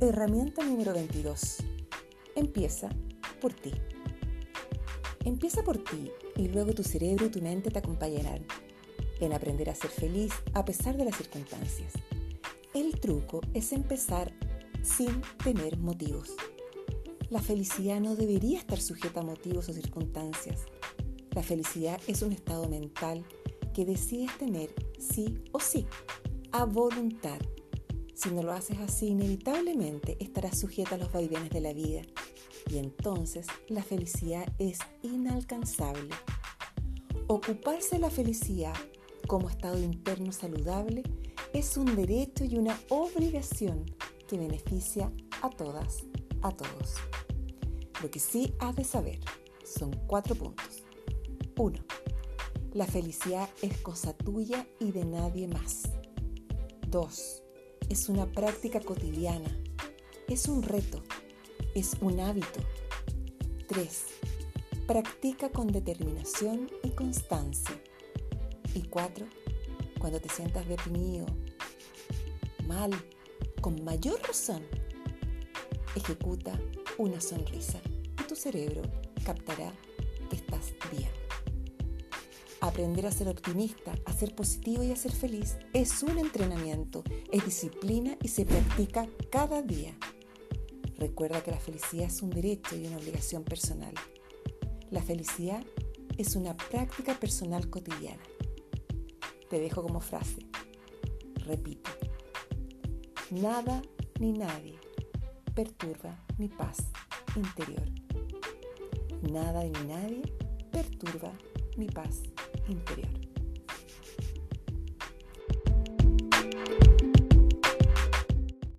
Herramienta número 22. Empieza por ti. Empieza por ti y luego tu cerebro y tu mente te acompañarán en aprender a ser feliz a pesar de las circunstancias. El truco es empezar sin tener motivos. La felicidad no debería estar sujeta a motivos o circunstancias. La felicidad es un estado mental que decides tener sí o sí, a voluntad. Si no lo haces así, inevitablemente estarás sujeta a los vaivenes de la vida y entonces la felicidad es inalcanzable. Ocuparse de la felicidad como estado interno saludable es un derecho y una obligación que beneficia a todas, a todos. Lo que sí has de saber son cuatro puntos. 1. La felicidad es cosa tuya y de nadie más. 2. Es una práctica cotidiana. Es un reto. Es un hábito. 3. Practica con determinación y constancia. Y cuatro, cuando te sientas deprimido, mal, con mayor razón, ejecuta una sonrisa y tu cerebro captará que estás. Aprender a ser optimista, a ser positivo y a ser feliz es un entrenamiento, es disciplina y se practica cada día. Recuerda que la felicidad es un derecho y una obligación personal. La felicidad es una práctica personal cotidiana. Te dejo como frase. Repito. Nada ni nadie perturba mi paz interior. Nada ni nadie perturba mi paz interior.